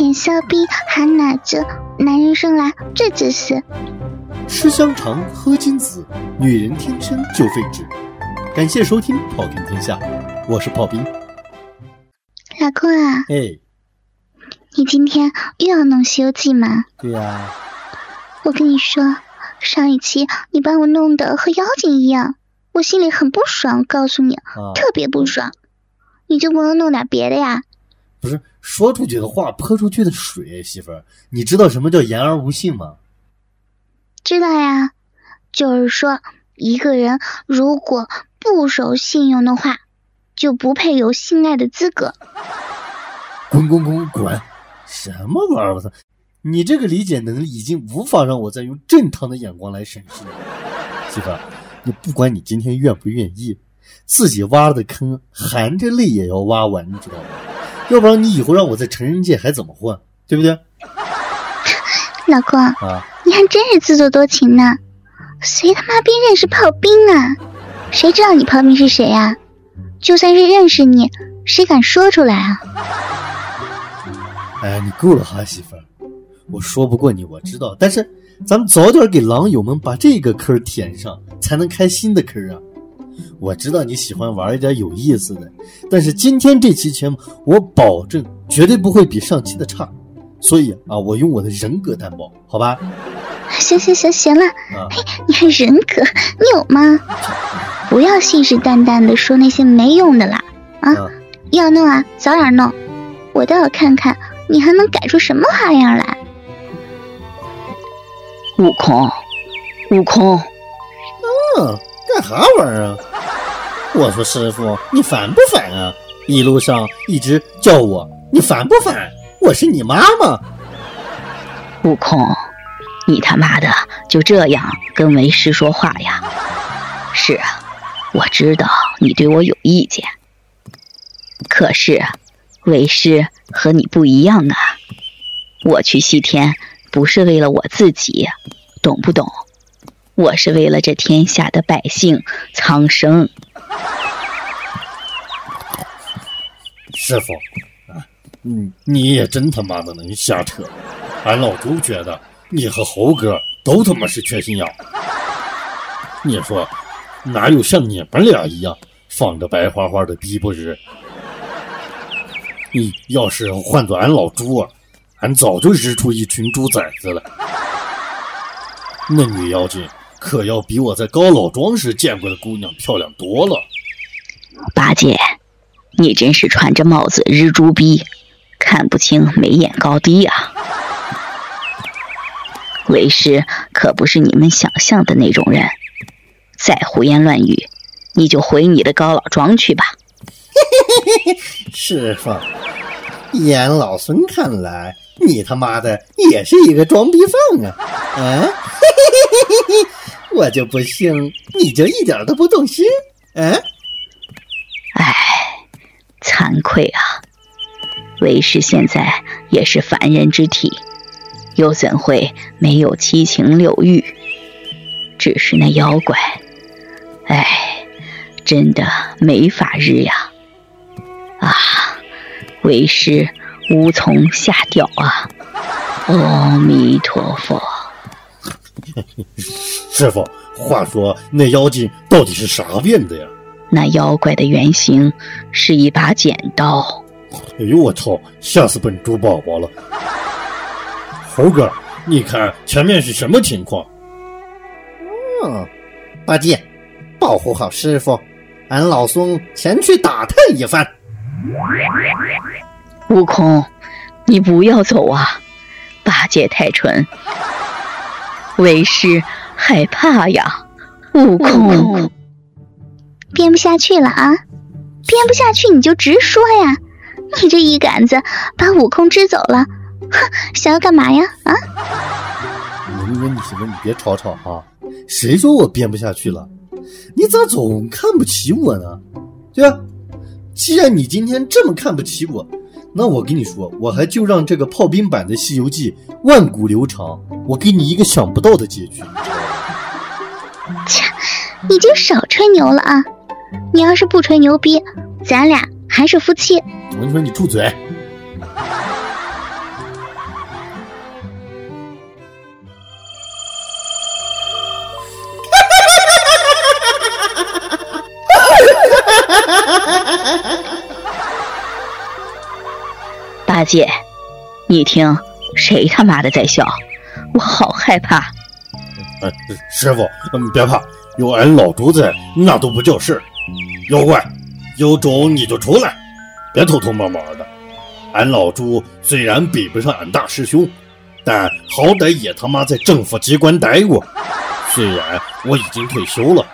舔骚逼喊奶子，男人生来最自私。吃香肠喝金子，女人天生就废纸。感谢收听《炮兵天下》，我是炮兵。老公啊，哎，你今天又要弄《西游记》吗？对呀、我跟你说，上一期你把我弄得和妖精一样，我心里很不爽。告诉你，啊，特别不爽。你就不能弄点别的呀？不是说出去的话泼出去的水，媳妇儿，你知道什么叫言而无信吗？知道呀，就是说，一个人如果不守信用的话，就不配有性爱的资格。滚滚滚滚！什么玩意儿？我操！你这个理解能力已经无法让我再用正常的眼光来审视你了，媳妇儿，你不管你今天愿不愿意，自己挖的坑含着泪也要挖完，你知道吗？要不然你以后让我在成人界还怎么混，对不对？老公，啊，你还真是自作多情呢。谁他妈逼认识炮兵啊？谁知道你炮兵是谁啊？就算是认识你，谁敢说出来啊？哎，你够了哈，媳妇儿，我说不过你，我知道，但是咱们早点给狼友们把这个坑填上，才能开新的坑啊！我知道你喜欢玩一点有意思的，但是今天这期节目，我保证绝对不会比上期的差，所以啊，我用我的人格担保，好吧？行行行行了，啊，你还人格，你有吗？不要信誓旦旦的说那些没用的啦！啊，啊要弄啊，早点弄，我倒要看看你还能改出什么花样来。悟空，悟空，嗯，啥玩意儿啊？我说师傅，你烦不烦啊？一路上一直叫我，你烦不烦？我是你妈妈。悟空，你他妈的就这样跟为师说话呀？是啊，我知道你对我有意见，可是为师和你不一样啊。我去西天不是为了我自己，懂不懂？我是为了这天下的百姓、苍生。师傅，啊，嗯，你也真他妈的能瞎扯！俺老周觉得你和猴哥都他妈是缺心眼。你说哪有像你们俩一样放着白花花的逼不日？你要是换做俺老朱啊，俺早就日出一群猪崽子了。那女妖精可要比我在高老庄时见过的姑娘漂亮多了。八戒，你真是穿着帽子日猪逼，看不清眉眼高低啊！为师可不是你们想象的那种人，再胡言乱语，你就回你的高老庄去吧。师傅，严老孙看来，你他妈的也是一个装逼犯啊！啊，我就不信你就一点都不动心，啊？唉，惭愧啊！为师现在也是凡人之体，又怎会没有七情六欲？只是那妖怪，唉，真的没法日呀！啊，为师无从下掉啊！阿弥陀佛。师傅，话说那妖精到底是啥变的呀？那妖怪的原型是一把剪刀。哎呦我操，吓死本猪宝宝了！猴哥，你看前面是什么情况？嗯，八戒，保护好师傅，俺老孙前去打探一番。悟空，你不要走啊！八戒太蠢，为师害怕呀！悟空，编不下去了啊！编不下去你就直说呀！你这一杆子把悟空支走了，哼，想要干嘛呀？啊！文文，你媳妇，你别吵吵啊！谁说我编不下去了？你咋总看不起我呢？对吧？既然你今天这么看不起我，那我跟你说，我还就让这个炮兵版的《西游记》万古流长，我给你一个想不到的结局。切，你就少吹牛了啊！你要是不吹牛逼，咱俩还是夫妻。我跟你说，你住嘴！姐，你听，谁他妈的在笑？我好害怕！哎，师傅，别怕，有俺老猪在，那都不叫事。妖怪，有种你就出来，别偷偷摸摸的。俺老猪虽然比不上俺大师兄，但好歹也他妈在政府机关待过。虽然我已经退休了，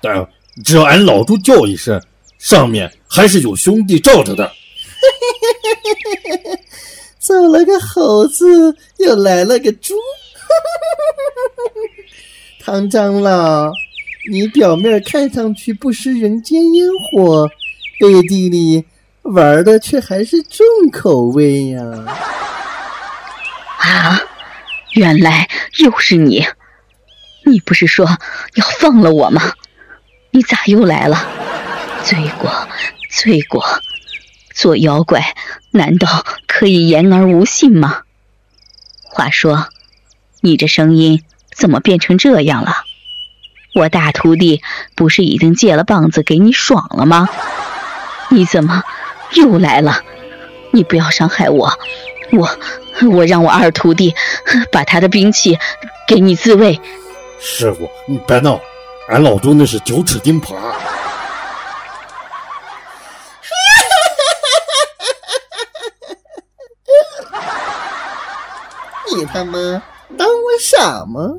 但只要俺老猪叫一声，上面还是有兄弟罩着的。走了个猴子，又来了个猪。唐长老，你表面看上去不食人间烟火，背地里玩的却还是重口味呀！啊，原来又是你！你不是说要放了我吗？你咋又来了？罪过，罪过！做妖怪难道可以言而无信吗？话说，你这声音怎么变成这样了？我大徒弟不是已经借了棒子给你爽了吗？你怎么又来了？你不要伤害我，我我让我二徒弟把他的兵器给你自卫。师傅，你别闹，俺老猪那是九齿钉耙。你他妈当我傻吗？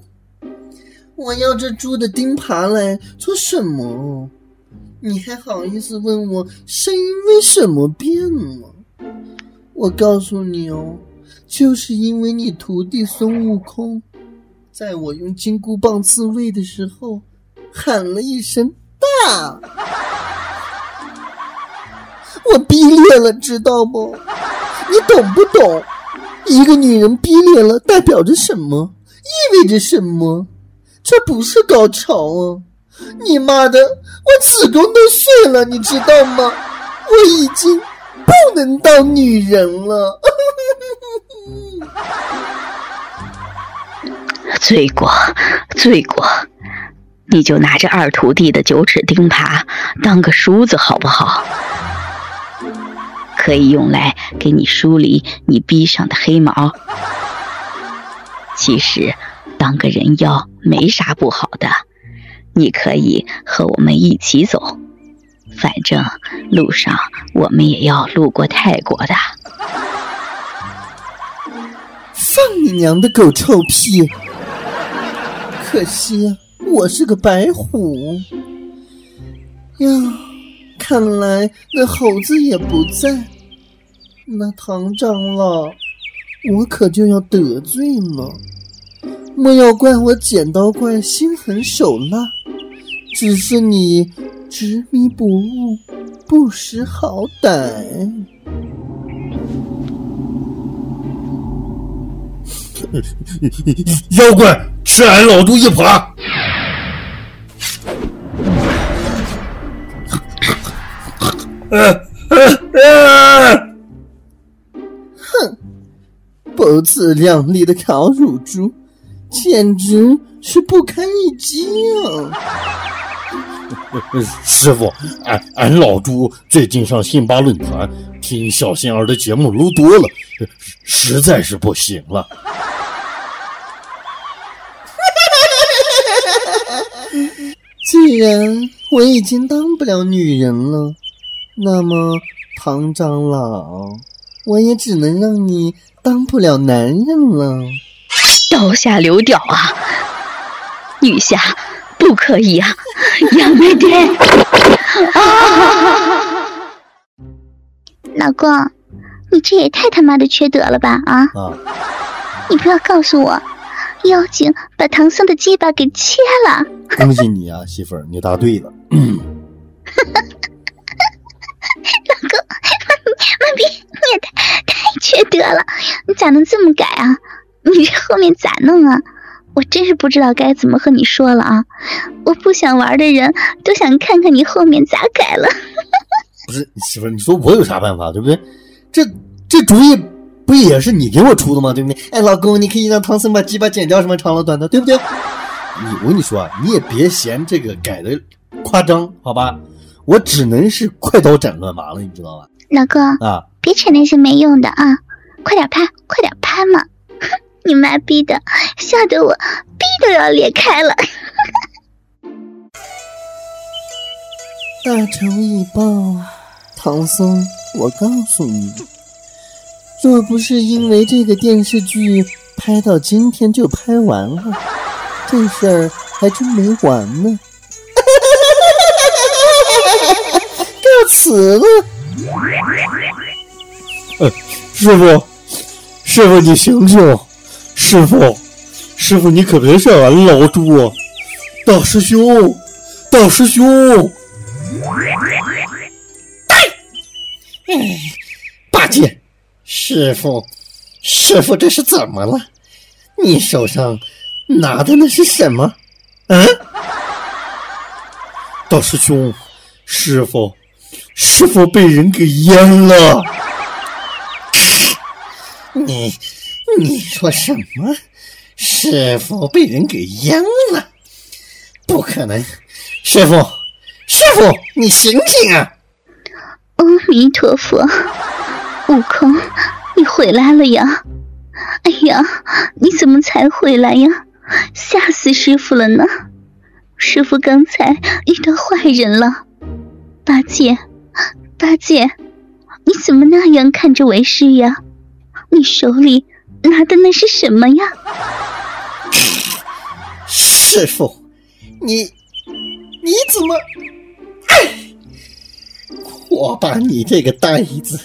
我要这猪的钉耙来做什么？你还好意思问我声音为什么变了？我告诉你哦，就是因为你徒弟孙悟空，在我用金箍棒自卫的时候，喊了一声“大”，我逼脸了，知道不？你懂不懂？一个女人逼脸了，代表着什么？意味着什么？这不是高潮啊！你妈的，我子宫都碎了，你知道吗？我已经不能当女人了。罪过，罪过！你就拿着二徒弟的九齿钉耙当个梳子好不好？可以用来给你梳理你逼上的黑毛。其实，当个人妖没啥不好的。你可以和我们一起走，反正路上我们也要路过泰国的。放你娘的狗臭屁！可惜我是个白虎呀。看来那猴子也不在，那唐长老，我可就要得罪了。莫要怪我剪刀怪心狠手辣，只是你执迷不悟，不识好歹。妖怪，吃俺老猪一耙！哼，不自量力的烤乳猪，简直是不堪一击啊！师傅，俺俺老猪最近上辛巴论坛听小仙儿的节目撸多了，实在是不行了。既然我已经当不了女人了。那么，唐长老，我也只能让你当不了男人了。刀下留屌啊，女侠不可以啊，杨梅爹。老公，你这也太他妈的缺德了吧啊！啊，你不要告诉我，妖精把唐僧的鸡巴给切了。恭喜你啊，媳妇儿，你答对了。老公，妈逼，你也太太缺德了，你咋能这么改啊？你这后面咋弄啊？我真是不知道该怎么和你说了啊！我不想玩的人都想看看你后面咋改了。不是媳妇儿，你说我有啥办法，对不对？这这主意不也是你给我出的吗？对不对？哎，老公，你可以让唐僧把鸡巴剪掉，什么长了短的，对不对？你我跟你说啊，你也别嫌这个改的夸张，好吧？我只能是快刀斩乱麻了，你知道吧？老公，啊，别扯那些没用的啊！快点拍，快点拍嘛！哼，你妈逼的，吓得我逼都要裂开了。大仇已报，唐僧，我告诉你，若不是因为这个电视剧拍到今天就拍完了，这事儿还真没完呢。告辞了，师傅，师傅你醒醒！师傅，师傅你可别吓俺老猪啊！大师兄，大师兄！八戒，师傅，师傅这是怎么了？你手上拿的那是什么？嗯？大师兄，师傅，师傅被人给淹了！你你说什么？师傅被人给淹了？不可能！师傅，师傅，你醒醒啊！阿弥陀佛，悟空，你回来了呀！哎呀，你怎么才回来呀？吓死师傅了呢！师傅刚才遇到坏人了。八戒，八戒，你怎么那样看着为师呀？你手里拿的那是什么呀？师傅，你你怎么？哎！我把你这个呆子，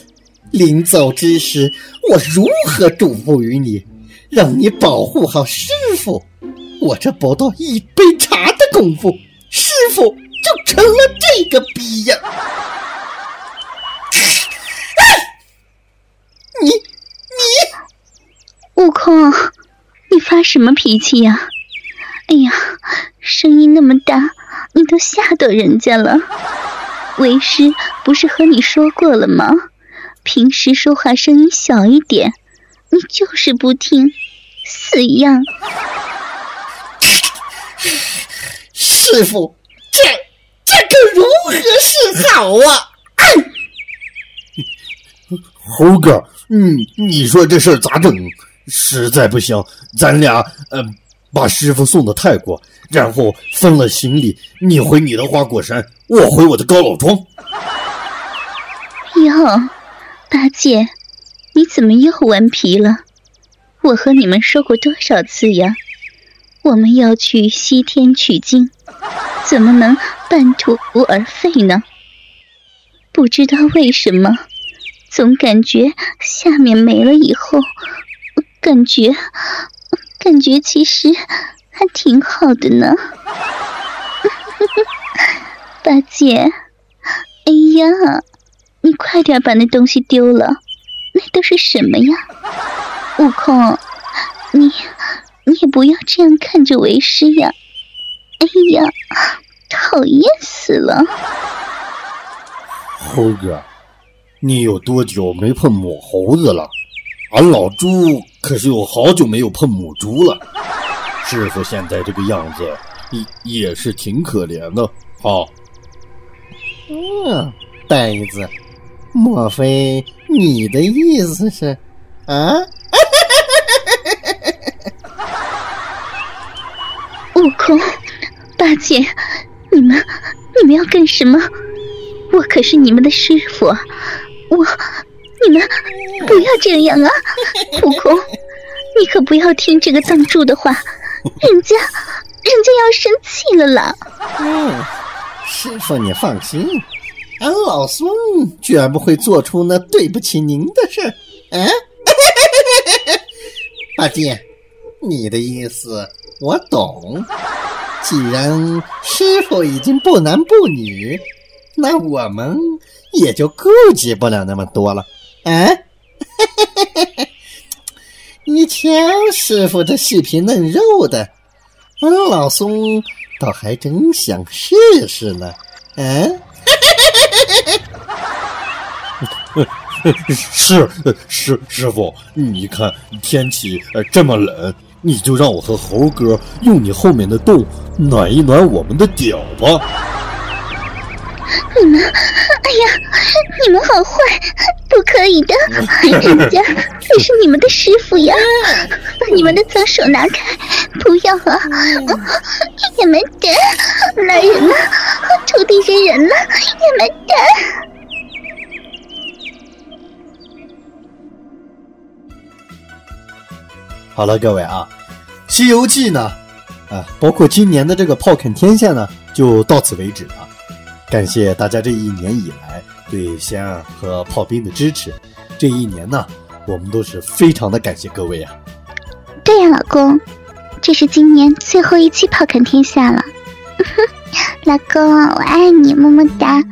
临走之时，我如何嘱咐于你，让你保护好师傅？我这不到一杯茶的功夫，师傅就成了这个逼样。你悟空，你发什么脾气呀？哎呀，声音那么大，你都吓到人家了。为师不是和你说过了吗？平时说话声音小一点，你就是不听，死样！师傅，这这可如何是好啊？猴哥，嗯，你说这事儿咋整？实在不行，咱俩呃把师傅送到泰国，然后分了行李，你回你的花果山，我回我的高老庄。哟，八戒，你怎么又顽皮了？我和你们说过多少次呀？我们要去西天取经，怎么能半途而废呢？不知道为什么，总感觉下面没了以后，感觉感觉其实还挺好的呢。八戒，哎呀，你快点把那东西丢了，那都是什么呀？悟空，你你也不要这样看着为师呀！哎呀，讨厌死了！猴哥，你有多久没碰母猴子了？俺老猪可是有好久没有碰母猪了。师傅现在这个样子，也也是挺可怜的。好，嗯，呆子，莫非你的意思是啊？悟空，八戒，你们你们要干什么？我可是你们的师傅，我你们不要这样啊！悟空，你可不要听这个藏柱的话，人家人家要生气了啦！嗯，师傅你放心，俺老孙绝不会做出那对不起您的事儿。啊，八戒，你的意思我懂。既然师傅已经不男不女，那我们也就顾及不了那么多了。啊，你瞧师傅这细皮嫩肉的，俺老孙倒还真想试试呢。嗯。是师师傅，你看天气这么冷，你就让我和猴哥用你后面的洞暖一暖我们的屌吧。你们，哎呀，你们好坏，不可以的！人家可是你们的师傅呀，把你们的脏手拿开，不要啊！也没得，来人呐，徒弟人人了，也没得。好了，各位啊，《西游记》呢，啊，包括今年的这个炮啃天下呢，就到此为止了。感谢大家这一年以来对仙儿和炮兵的支持，这一年呢，我们都是非常的感谢各位啊。对呀，老公，这是今年最后一期炮啃天下了。老公，我爱你，么么哒。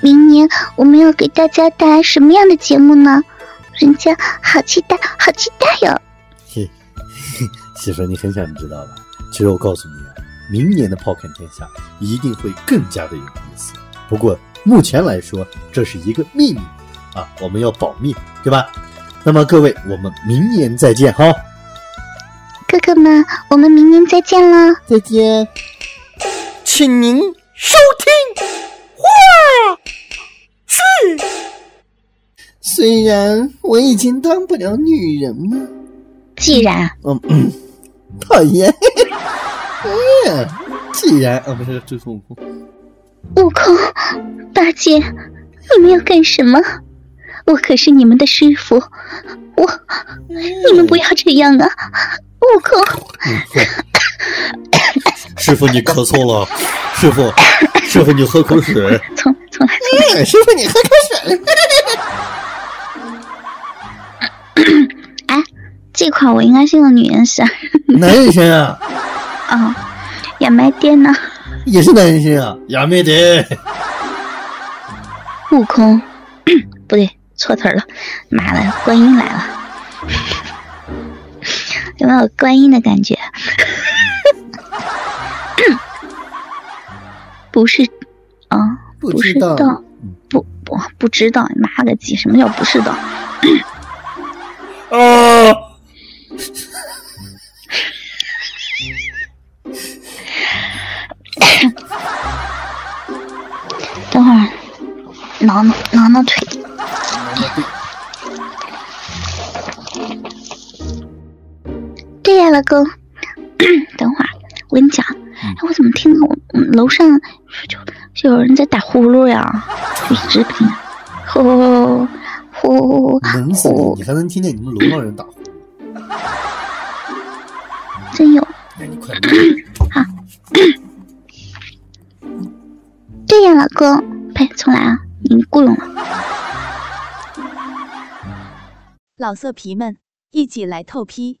明年我们要给大家带来什么样的节目呢？人家好期待，好期待哟。嘿媳妇，你很想知道吧？其实我告诉你啊，明年的炮看天下一定会更加的有不过目前来说，这是一个秘密啊，我们要保密，对吧？那么各位，我们明年再见哈！哥哥们，我们明年再见了，再见，请您收听。虽然我已经当不了女人了。既然，嗯嗯，讨厌，哎呀，既然啊，不是这孙悟空，悟空，八戒，你们要干什么？我可是你们的师傅，我，你们不要这样啊！悟空，师傅你咳嗽了，师傅，师傅你喝口水，从从来，师傅你喝口水。这块我应该是用女人声，男人声啊！哦，也没爹呢，也是男人声啊，也没得。悟空，不对，错词了，妈的，观音来了，有没有观音的感觉？不是，啊，不是道，不不不知道，妈个鸡，什么叫不是道？啊！对呀，老公。等会儿，我跟你讲，哎，我怎么听到我楼上就就有人在打呼噜呀？就一直听，呼呼呼。能呼你！你还能听见你们楼上人打呼？真有。那你快 好。对呀，老公，呸，重来啊！你雇佣了。老色皮们，一起来透批！